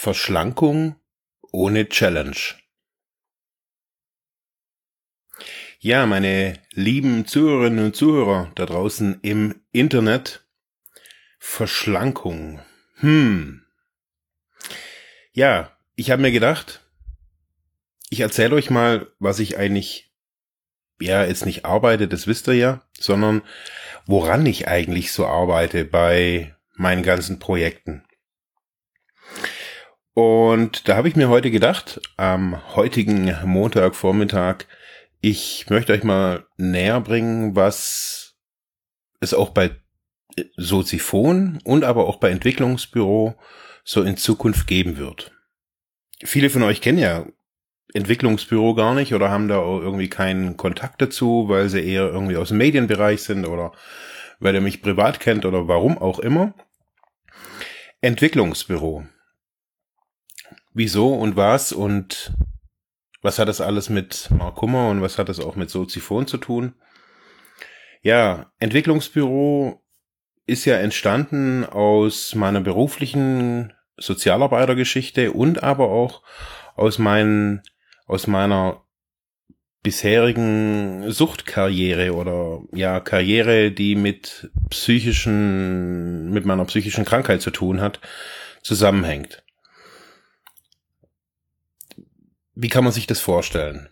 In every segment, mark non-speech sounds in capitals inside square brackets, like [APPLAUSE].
Verschlankung ohne Challenge. Ja, meine lieben Zuhörerinnen und Zuhörer da draußen im Internet. Verschlankung. Hm. Ja, ich habe mir gedacht, ich erzähle euch mal, was ich eigentlich, ja, jetzt nicht arbeite, das wisst ihr ja, sondern woran ich eigentlich so arbeite bei meinen ganzen Projekten. Und da habe ich mir heute gedacht, am heutigen Montagvormittag, ich möchte euch mal näher bringen, was es auch bei Soziphon und aber auch bei Entwicklungsbüro so in Zukunft geben wird. Viele von euch kennen ja Entwicklungsbüro gar nicht oder haben da irgendwie keinen Kontakt dazu, weil sie eher irgendwie aus dem Medienbereich sind oder weil ihr mich privat kennt oder warum auch immer. Entwicklungsbüro. Wieso und was und was hat das alles mit Mark Kummer und was hat das auch mit Soziphon zu tun? Ja, Entwicklungsbüro ist ja entstanden aus meiner beruflichen Sozialarbeitergeschichte und aber auch aus meinen, aus meiner bisherigen Suchtkarriere oder ja Karriere, die mit psychischen, mit meiner psychischen Krankheit zu tun hat, zusammenhängt. Wie kann man sich das vorstellen?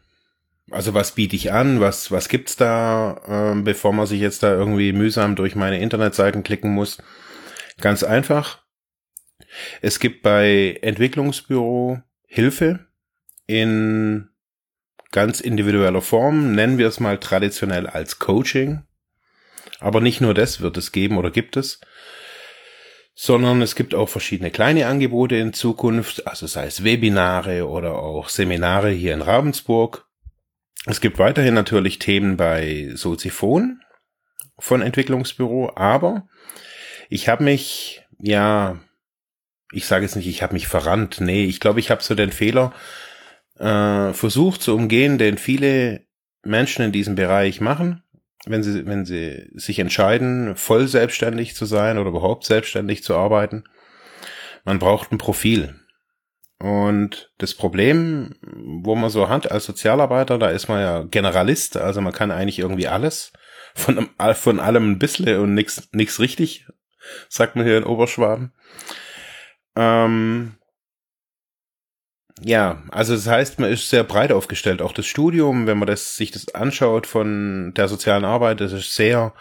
Also was biete ich an? Was, was gibt's da, äh, bevor man sich jetzt da irgendwie mühsam durch meine Internetseiten klicken muss? Ganz einfach. Es gibt bei Entwicklungsbüro Hilfe in ganz individueller Form, nennen wir es mal traditionell als Coaching. Aber nicht nur das wird es geben oder gibt es, sondern es gibt auch verschiedene kleine Angebote in Zukunft, also sei es Webinare oder auch Seminare hier in Ravensburg. Es gibt weiterhin natürlich Themen bei Soziphon von Entwicklungsbüro, aber ich habe mich, ja, ich sage jetzt nicht, ich habe mich verrannt, nee, ich glaube, ich habe so den Fehler äh, versucht zu umgehen, den viele Menschen in diesem Bereich machen wenn sie, wenn sie sich entscheiden, voll selbstständig zu sein oder überhaupt selbstständig zu arbeiten. Man braucht ein Profil. Und das Problem, wo man so hat als Sozialarbeiter, da ist man ja Generalist, also man kann eigentlich irgendwie alles, von, von allem ein bisschen und nix, nix richtig, sagt man hier in Oberschwaben. Ähm, ja, also das heißt, man ist sehr breit aufgestellt. Auch das Studium, wenn man das, sich das anschaut von der sozialen Arbeit, das ist sehr,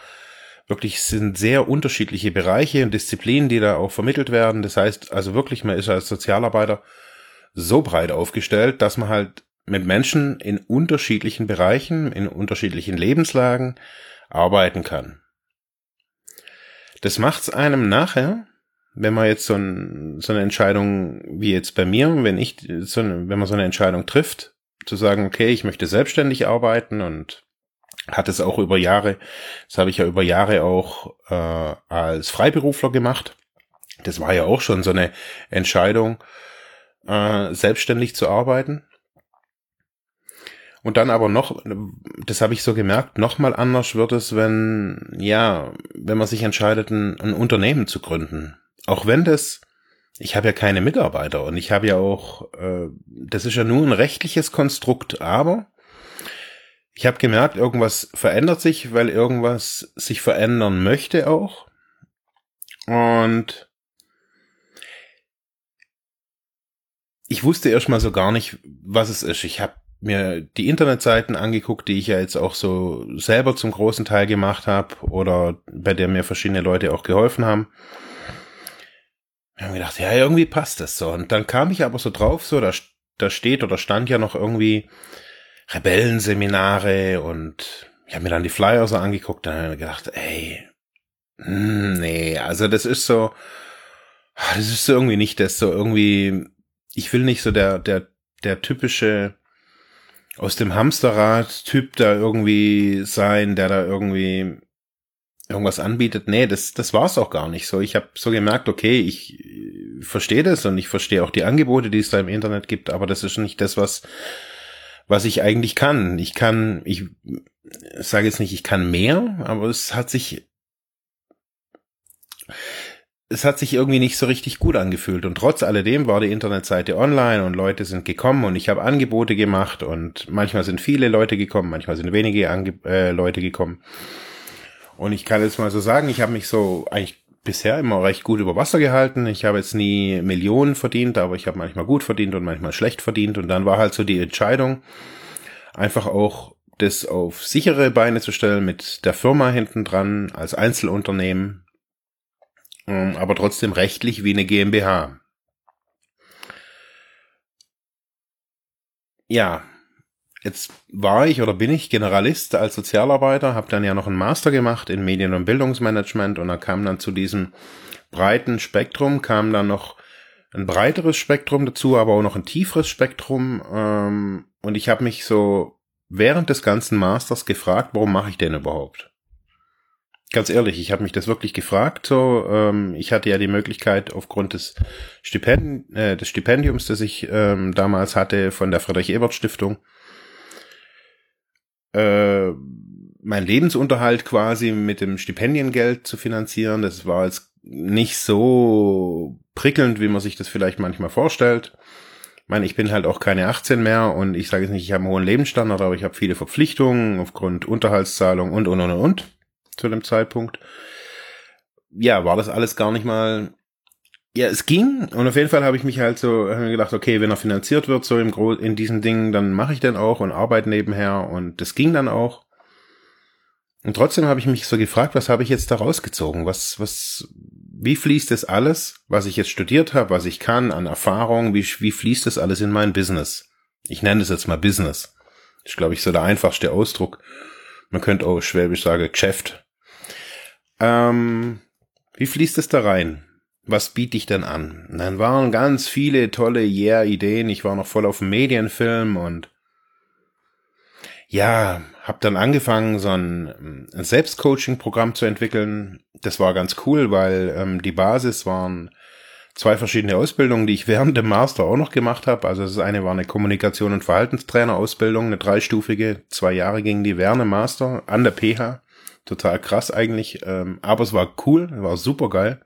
wirklich sind sehr unterschiedliche Bereiche und Disziplinen, die da auch vermittelt werden. Das heißt, also wirklich, man ist als Sozialarbeiter so breit aufgestellt, dass man halt mit Menschen in unterschiedlichen Bereichen, in unterschiedlichen Lebenslagen arbeiten kann. Das macht's einem nachher wenn man jetzt so, ein, so eine Entscheidung wie jetzt bei mir, wenn ich so eine, wenn man so eine Entscheidung trifft, zu sagen, okay, ich möchte selbstständig arbeiten und hat es auch über Jahre, das habe ich ja über Jahre auch äh, als Freiberufler gemacht. Das war ja auch schon so eine Entscheidung, äh, selbstständig zu arbeiten. Und dann aber noch, das habe ich so gemerkt, noch mal anders wird es, wenn, ja, wenn man sich entscheidet, ein, ein Unternehmen zu gründen auch wenn das, ich habe ja keine Mitarbeiter und ich habe ja auch, äh, das ist ja nur ein rechtliches Konstrukt, aber ich habe gemerkt, irgendwas verändert sich, weil irgendwas sich verändern möchte auch. Und ich wusste erst mal so gar nicht, was es ist. Ich habe mir die Internetseiten angeguckt, die ich ja jetzt auch so selber zum großen Teil gemacht habe oder bei der mir verschiedene Leute auch geholfen haben. Wir haben gedacht, ja, irgendwie passt das so. Und dann kam ich aber so drauf, so, da, da steht oder stand ja noch irgendwie Rebellenseminare und ich habe mir dann die Flyer so angeguckt, dann habe ich gedacht, ey, hm, nee, also das ist so, das ist so irgendwie nicht das, so irgendwie, ich will nicht so der, der, der typische aus dem Hamsterrad-Typ da irgendwie sein, der da irgendwie irgendwas anbietet. Nee, das, das war's auch gar nicht so. Ich habe so gemerkt, okay, ich verstehe das und ich verstehe auch die Angebote, die es da im Internet gibt, aber das ist nicht das, was, was ich eigentlich kann. Ich kann, ich sage jetzt nicht, ich kann mehr, aber es hat sich, es hat sich irgendwie nicht so richtig gut angefühlt. Und trotz alledem war die Internetseite online und Leute sind gekommen und ich habe Angebote gemacht und manchmal sind viele Leute gekommen, manchmal sind wenige Ange äh, Leute gekommen. Und ich kann jetzt mal so sagen, ich habe mich so eigentlich bisher immer recht gut über Wasser gehalten. Ich habe jetzt nie Millionen verdient, aber ich habe manchmal gut verdient und manchmal schlecht verdient. Und dann war halt so die Entscheidung, einfach auch das auf sichere Beine zu stellen mit der Firma hinten dran als Einzelunternehmen, ähm, aber trotzdem rechtlich wie eine GmbH. Ja, Jetzt war ich oder bin ich Generalist als Sozialarbeiter, habe dann ja noch einen Master gemacht in Medien- und Bildungsmanagement und da kam dann zu diesem breiten Spektrum, kam dann noch ein breiteres Spektrum dazu, aber auch noch ein tieferes Spektrum. Ähm, und ich habe mich so während des ganzen Masters gefragt, warum mache ich denn überhaupt? Ganz ehrlich, ich habe mich das wirklich gefragt. So, ähm, ich hatte ja die Möglichkeit aufgrund des, Stipend äh, des Stipendiums, das ich ähm, damals hatte von der Friedrich Ebert Stiftung, äh, mein Lebensunterhalt quasi mit dem Stipendiengeld zu finanzieren. Das war jetzt nicht so prickelnd, wie man sich das vielleicht manchmal vorstellt. Ich meine, ich bin halt auch keine 18 mehr und ich sage jetzt nicht, ich habe einen hohen Lebensstandard, aber ich habe viele Verpflichtungen aufgrund Unterhaltszahlung und und und und zu dem Zeitpunkt. Ja, war das alles gar nicht mal ja, es ging und auf jeden Fall habe ich mich halt so gedacht, okay, wenn er finanziert wird so im Gro in diesen Dingen, dann mache ich dann auch und arbeite nebenher und das ging dann auch. Und trotzdem habe ich mich so gefragt, was habe ich jetzt da rausgezogen? Was was wie fließt das alles, was ich jetzt studiert habe, was ich kann an Erfahrung, wie wie fließt das alles in mein Business? Ich nenne das jetzt mal Business. Das ist glaube ich so der einfachste Ausdruck. Man könnte auch schwäbisch sagen Geschäft. Ähm, wie fließt es da rein? Was biete ich denn an? Und dann waren ganz viele tolle Yeah-Ideen. Ich war noch voll auf Medienfilm und ja, habe dann angefangen, so ein, ein Selbstcoaching-Programm zu entwickeln. Das war ganz cool, weil ähm, die Basis waren zwei verschiedene Ausbildungen, die ich [LAUGHS] während dem Master auch noch gemacht habe. Also das eine war eine Kommunikation- und Verhaltenstrainer-Ausbildung, eine dreistufige, zwei Jahre ging die dem Master an der PH. Total krass eigentlich, ähm, aber es war cool, war super geil.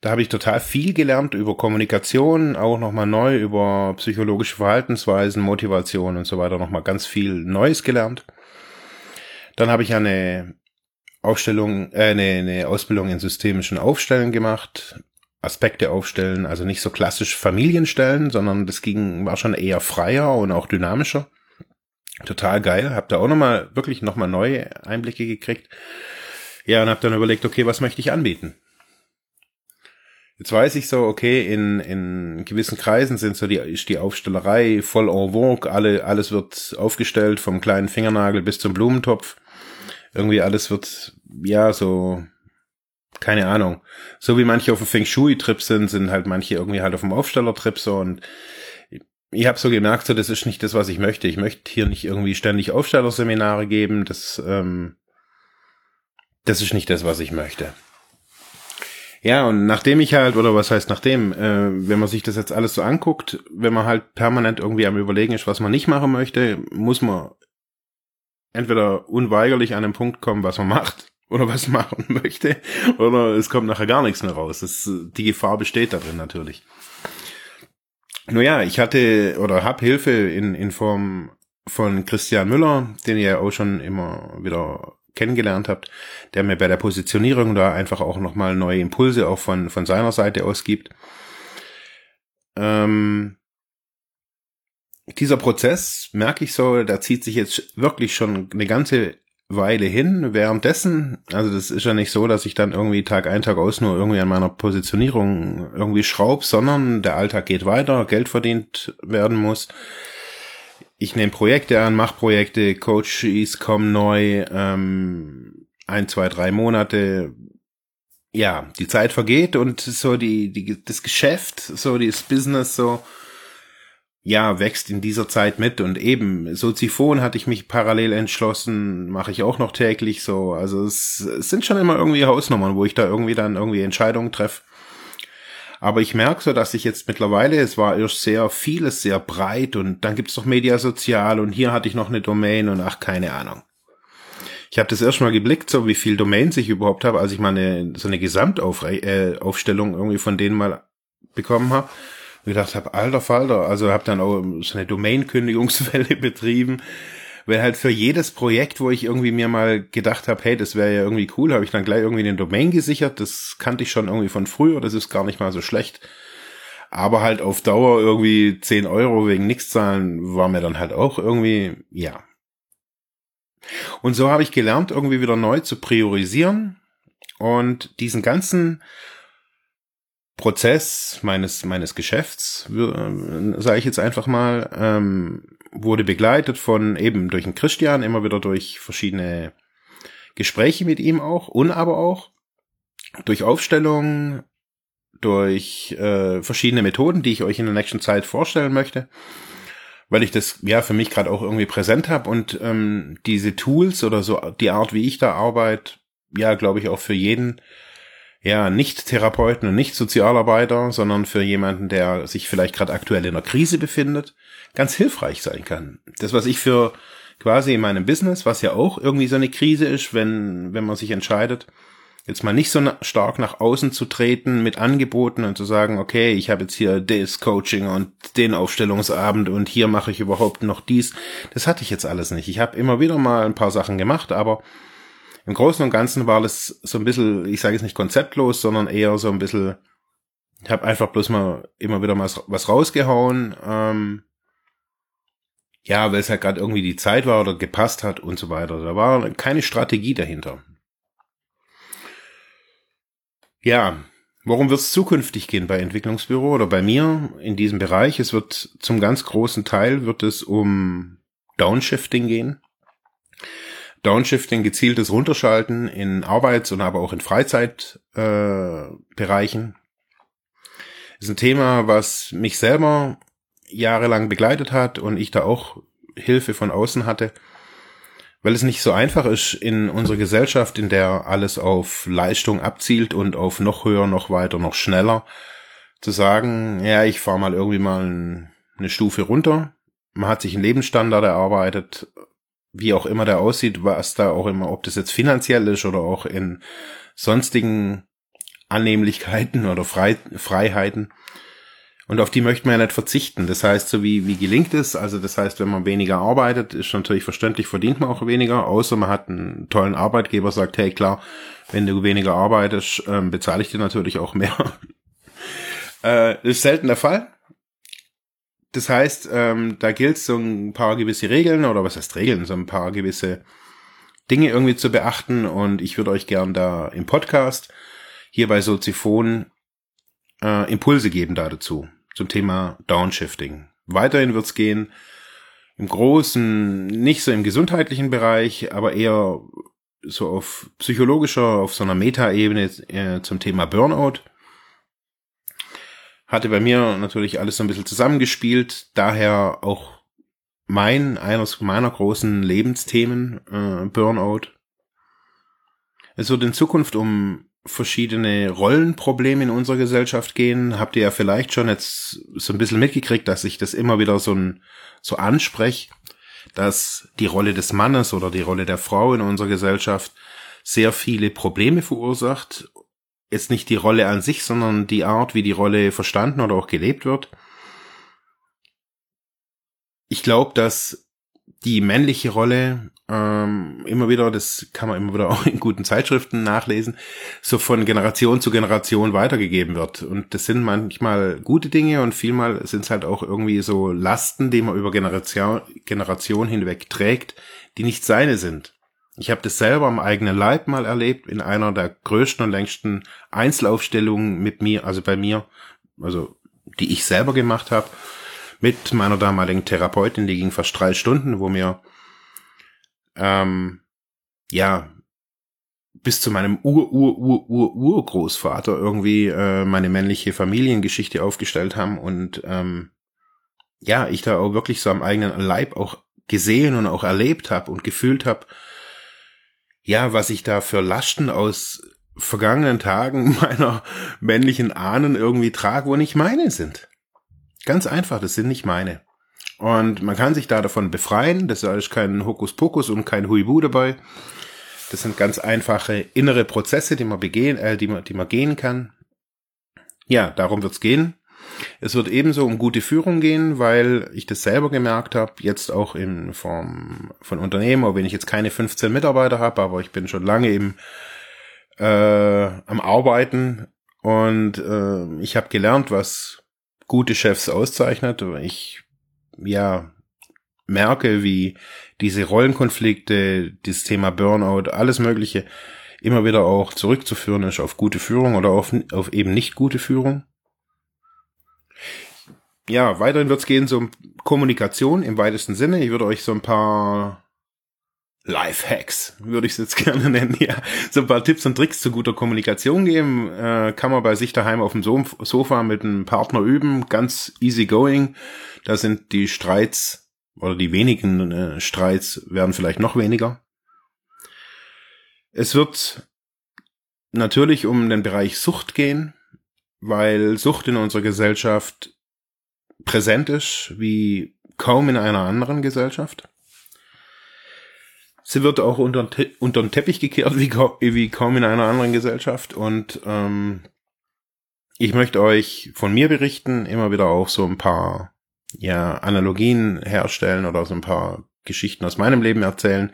Da habe ich total viel gelernt über Kommunikation, auch nochmal neu über psychologische Verhaltensweisen, Motivation und so weiter, nochmal ganz viel Neues gelernt. Dann habe ich eine Aufstellung, äh, eine, eine Ausbildung in systemischen Aufstellen gemacht, Aspekte aufstellen, also nicht so klassisch Familienstellen, sondern das ging, war schon eher freier und auch dynamischer. Total geil, hab da auch nochmal, wirklich nochmal neue Einblicke gekriegt. Ja, und hab dann überlegt, okay, was möchte ich anbieten? Jetzt weiß ich so, okay, in, in gewissen Kreisen sind so die, ist die Aufstellerei voll en vogue, alle, alles wird aufgestellt, vom kleinen Fingernagel bis zum Blumentopf. Irgendwie alles wird, ja, so, keine Ahnung. So wie manche auf dem Feng Shui-Trip sind, sind halt manche irgendwie halt auf dem Aufsteller-Trip so und ich habe so gemerkt, so das ist nicht das, was ich möchte. Ich möchte hier nicht irgendwie ständig Aufstellerseminare geben. Das, ähm, das ist nicht das, was ich möchte. Ja, und nachdem ich halt, oder was heißt nachdem, äh, wenn man sich das jetzt alles so anguckt, wenn man halt permanent irgendwie am Überlegen ist, was man nicht machen möchte, muss man entweder unweigerlich an den Punkt kommen, was man macht [LAUGHS] oder was machen möchte, oder es kommt nachher gar nichts mehr raus. Das, die Gefahr besteht darin natürlich. Nur ja, ich hatte oder hab Hilfe in, in Form von Christian Müller, den ihr auch schon immer wieder kennengelernt habt, der mir bei der Positionierung da einfach auch nochmal neue Impulse auch von, von seiner Seite aus gibt. Ähm, dieser Prozess, merke ich so, da zieht sich jetzt wirklich schon eine ganze Weile hin. Währenddessen, also das ist ja nicht so, dass ich dann irgendwie Tag ein, Tag aus nur irgendwie an meiner Positionierung irgendwie schraub, sondern der Alltag geht weiter, Geld verdient werden muss ich nehme Projekte an, mache Projekte, Coaches kommen neu, ähm, ein, zwei, drei Monate ja, die Zeit vergeht und so die, die, das Geschäft, so das Business so, ja, wächst in dieser Zeit mit und eben Soziphon hatte ich mich parallel entschlossen, mache ich auch noch täglich so. Also es, es sind schon immer irgendwie Hausnummern, wo ich da irgendwie dann irgendwie Entscheidungen treffe. Aber ich merke so, dass ich jetzt mittlerweile, es war erst sehr vieles, sehr breit und dann gibt's doch Media Sozial und hier hatte ich noch eine Domain und ach, keine Ahnung. Ich habe das erstmal geblickt, so wie viel Domains ich überhaupt habe, als ich mal eine, so eine Gesamtaufstellung äh, irgendwie von denen mal bekommen habe und gedacht habe, alter Falter, also habe dann auch so eine Domain-Kündigungswelle [LAUGHS] betrieben, weil halt für jedes Projekt, wo ich irgendwie mir mal gedacht habe, hey, das wäre ja irgendwie cool, habe ich dann gleich irgendwie den Domain gesichert. Das kannte ich schon irgendwie von früher, das ist gar nicht mal so schlecht. Aber halt auf Dauer irgendwie 10 Euro wegen nichts zahlen, war mir dann halt auch irgendwie, ja. Und so habe ich gelernt, irgendwie wieder neu zu priorisieren und diesen ganzen Prozess meines meines Geschäfts, äh, sage ich jetzt einfach mal, ähm, wurde begleitet von eben durch den Christian, immer wieder durch verschiedene Gespräche mit ihm auch und aber auch durch Aufstellungen, durch äh, verschiedene Methoden, die ich euch in der nächsten Zeit vorstellen möchte, weil ich das ja für mich gerade auch irgendwie präsent habe und ähm, diese Tools oder so die Art, wie ich da arbeite, ja, glaube ich auch für jeden ja, nicht Therapeuten und nicht Sozialarbeiter, sondern für jemanden, der sich vielleicht gerade aktuell in einer Krise befindet, ganz hilfreich sein kann. Das, was ich für quasi in meinem Business, was ja auch irgendwie so eine Krise ist, wenn, wenn man sich entscheidet, jetzt mal nicht so stark nach außen zu treten mit Angeboten und zu sagen, okay, ich habe jetzt hier das Coaching und den Aufstellungsabend und hier mache ich überhaupt noch dies. Das hatte ich jetzt alles nicht. Ich habe immer wieder mal ein paar Sachen gemacht, aber im Großen und Ganzen war das so ein bisschen, ich sage es nicht konzeptlos, sondern eher so ein bisschen, ich habe einfach bloß mal immer wieder mal was rausgehauen. Ähm, ja, weil es halt gerade irgendwie die Zeit war oder gepasst hat und so weiter. Da war keine Strategie dahinter. Ja, worum wird es zukünftig gehen bei Entwicklungsbüro oder bei mir in diesem Bereich? Es wird zum ganz großen Teil wird es um Downshifting gehen. Downshifting, gezieltes Runterschalten in Arbeits- und aber auch in Freizeitbereichen. Äh, ist ein Thema, was mich selber jahrelang begleitet hat und ich da auch Hilfe von außen hatte, weil es nicht so einfach ist in unserer Gesellschaft, in der alles auf Leistung abzielt und auf noch höher, noch weiter, noch schneller, zu sagen, ja, ich fahre mal irgendwie mal eine Stufe runter. Man hat sich einen Lebensstandard erarbeitet wie auch immer der aussieht, was da auch immer, ob das jetzt finanziell ist oder auch in sonstigen Annehmlichkeiten oder Frei, Freiheiten. Und auf die möchte man ja nicht verzichten. Das heißt, so wie, wie gelingt es? Also das heißt, wenn man weniger arbeitet, ist natürlich verständlich, verdient man auch weniger, außer man hat einen tollen Arbeitgeber, sagt, hey klar, wenn du weniger arbeitest, ähm, bezahle ich dir natürlich auch mehr. [LAUGHS] äh, ist selten der Fall das heißt, ähm, da gilt so ein paar gewisse Regeln oder was heißt Regeln, so ein paar gewisse Dinge irgendwie zu beachten und ich würde euch gern da im Podcast hier bei Soziphon äh, Impulse geben da dazu zum Thema Downshifting. Weiterhin wird's gehen im großen, nicht so im gesundheitlichen Bereich, aber eher so auf psychologischer, auf so einer Metaebene äh, zum Thema Burnout hatte bei mir natürlich alles so ein bisschen zusammengespielt, daher auch mein, eines meiner großen Lebensthemen, äh, Burnout. Es wird in Zukunft um verschiedene Rollenprobleme in unserer Gesellschaft gehen. Habt ihr ja vielleicht schon jetzt so ein bisschen mitgekriegt, dass ich das immer wieder so, ein, so anspreche, dass die Rolle des Mannes oder die Rolle der Frau in unserer Gesellschaft sehr viele Probleme verursacht jetzt nicht die Rolle an sich, sondern die Art, wie die Rolle verstanden oder auch gelebt wird. Ich glaube, dass die männliche Rolle ähm, immer wieder, das kann man immer wieder [LAUGHS] auch in guten Zeitschriften nachlesen, so von Generation zu Generation weitergegeben wird. Und das sind manchmal gute Dinge und vielmal sind es halt auch irgendwie so Lasten, die man über Generation, Generation hinweg trägt, die nicht seine sind. Ich habe das selber am eigenen Leib mal erlebt in einer der größten und längsten Einzelaufstellungen mit mir, also bei mir, also die ich selber gemacht habe, mit meiner damaligen Therapeutin, die ging fast drei Stunden, wo mir ähm, ja bis zu meinem Ur-Ur-Ur-Ur-Urgroßvater irgendwie äh, meine männliche Familiengeschichte aufgestellt haben und ähm, ja, ich da auch wirklich so am eigenen Leib auch gesehen und auch erlebt habe und gefühlt habe, ja, was ich da für Lasten aus vergangenen Tagen [LAUGHS] meiner männlichen Ahnen irgendwie trage, wo nicht meine sind. Ganz einfach, das sind nicht meine. Und man kann sich da davon befreien, das ist kein Hokuspokus und kein Huibu dabei. Das sind ganz einfache innere Prozesse, die man begehen, äh, die man, die man gehen kann. Ja, darum wird's gehen. Es wird ebenso um gute Führung gehen, weil ich das selber gemerkt habe, jetzt auch in Form von Unternehmen, auch wenn ich jetzt keine 15 Mitarbeiter habe, aber ich bin schon lange eben äh, am Arbeiten und äh, ich habe gelernt, was gute Chefs auszeichnet. Ich ja merke, wie diese Rollenkonflikte, dieses Thema Burnout, alles Mögliche immer wieder auch zurückzuführen ist auf gute Führung oder auf, auf eben nicht gute Führung. Ja, weiterhin wird es gehen so um Kommunikation im weitesten Sinne. Ich würde euch so ein paar Lifehacks, würde ich es jetzt [LAUGHS] gerne nennen, ja. So ein paar Tipps und Tricks zu guter Kommunikation geben. Äh, kann man bei sich daheim auf dem Sofa mit einem Partner üben. Ganz easy going. Da sind die Streits oder die wenigen äh, Streits werden vielleicht noch weniger. Es wird natürlich um den Bereich Sucht gehen, weil Sucht in unserer Gesellschaft präsent ist wie kaum in einer anderen Gesellschaft. Sie wird auch unter, unter den Teppich gekehrt wie, wie kaum in einer anderen Gesellschaft und ähm, ich möchte euch von mir berichten, immer wieder auch so ein paar ja, Analogien herstellen oder so ein paar Geschichten aus meinem Leben erzählen.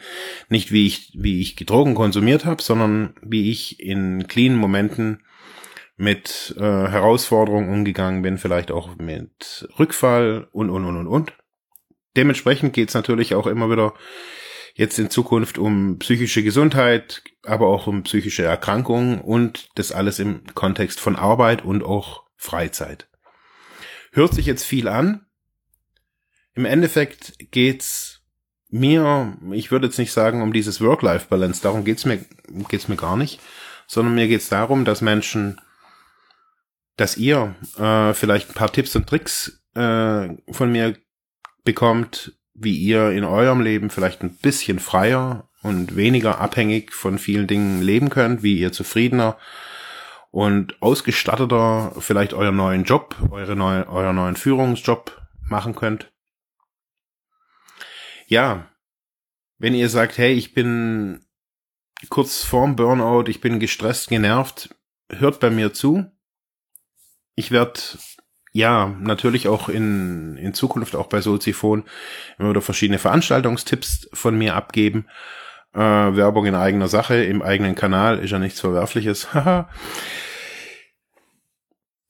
Nicht wie ich, wie ich Drogen konsumiert habe, sondern wie ich in cleanen Momenten mit äh, Herausforderungen umgegangen bin, vielleicht auch mit Rückfall und, und, und, und, und. Dementsprechend geht's natürlich auch immer wieder jetzt in Zukunft um psychische Gesundheit, aber auch um psychische Erkrankungen und das alles im Kontext von Arbeit und auch Freizeit. Hört sich jetzt viel an, im Endeffekt geht's mir, ich würde jetzt nicht sagen um dieses Work-Life-Balance, darum geht's mir, geht's mir gar nicht, sondern mir geht's darum, dass Menschen, dass ihr äh, vielleicht ein paar Tipps und Tricks äh, von mir bekommt, wie ihr in eurem Leben vielleicht ein bisschen freier und weniger abhängig von vielen Dingen leben könnt, wie ihr zufriedener und ausgestatteter vielleicht euren neuen Job, eure neue, euren neuen Führungsjob machen könnt ja, wenn ihr sagt, hey, ich bin kurz vorm Burnout, ich bin gestresst, genervt, hört bei mir zu. Ich werde ja natürlich auch in, in Zukunft auch bei Soziphon immer wieder verschiedene Veranstaltungstipps von mir abgeben. Äh, Werbung in eigener Sache, im eigenen Kanal ist ja nichts Verwerfliches. [LAUGHS]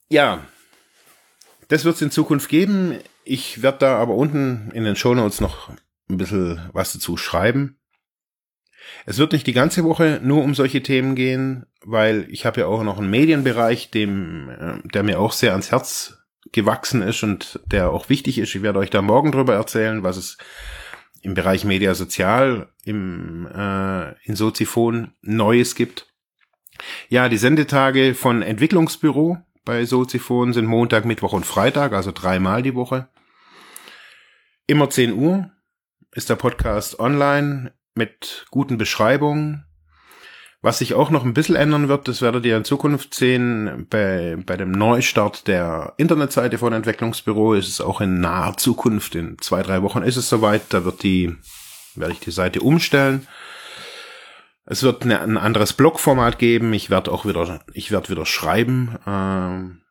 ja, das wird es in Zukunft geben. Ich werde da aber unten in den Shownotes noch ein bisschen was dazu schreiben. Es wird nicht die ganze Woche nur um solche Themen gehen, weil ich habe ja auch noch einen Medienbereich, dem, äh, der mir auch sehr ans Herz gewachsen ist und der auch wichtig ist. Ich werde euch da morgen drüber erzählen, was es im Bereich Media Sozial im, äh, in Soziphon Neues gibt. Ja, die Sendetage von Entwicklungsbüro bei Soziphon sind Montag, Mittwoch und Freitag, also dreimal die Woche. Immer 10 Uhr ist der Podcast online mit guten Beschreibungen. Was sich auch noch ein bisschen ändern wird, das werdet ihr in Zukunft sehen, bei, bei dem Neustart der Internetseite von Entwicklungsbüro ist es auch in naher Zukunft, in zwei, drei Wochen ist es soweit, da wird die, werde ich die Seite umstellen. Es wird ein anderes Blogformat geben, ich werde auch wieder, ich werde wieder schreiben, ähm,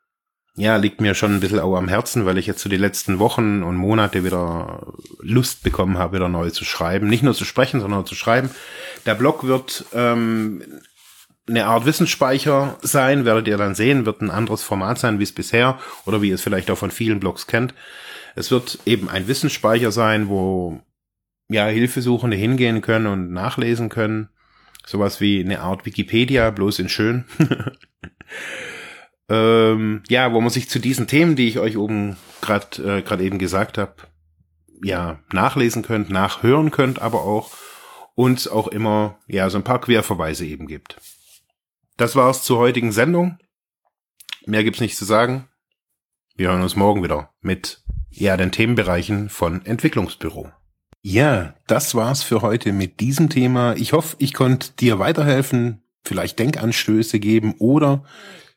ja, liegt mir schon ein bisschen auch am Herzen, weil ich jetzt so die letzten Wochen und Monate wieder Lust bekommen habe, wieder neu zu schreiben. Nicht nur zu sprechen, sondern auch zu schreiben. Der Blog wird ähm, eine Art Wissensspeicher sein, werdet ihr dann sehen, wird ein anderes Format sein, wie es bisher oder wie ihr es vielleicht auch von vielen Blogs kennt. Es wird eben ein Wissensspeicher sein, wo ja Hilfesuchende hingehen können und nachlesen können. Sowas wie eine Art Wikipedia, bloß in schön. [LAUGHS] ähm, ja, wo man sich zu diesen Themen, die ich euch oben gerade äh, gerade eben gesagt habe, ja, nachlesen könnt, nachhören könnt, aber auch und auch immer, ja, so ein paar Querverweise eben gibt. Das war's zur heutigen Sendung. Mehr gibt's nicht zu sagen. Wir hören uns morgen wieder mit, ja, den Themenbereichen von Entwicklungsbüro. Ja, das war's für heute mit diesem Thema. Ich hoffe, ich konnte dir weiterhelfen, vielleicht Denkanstöße geben oder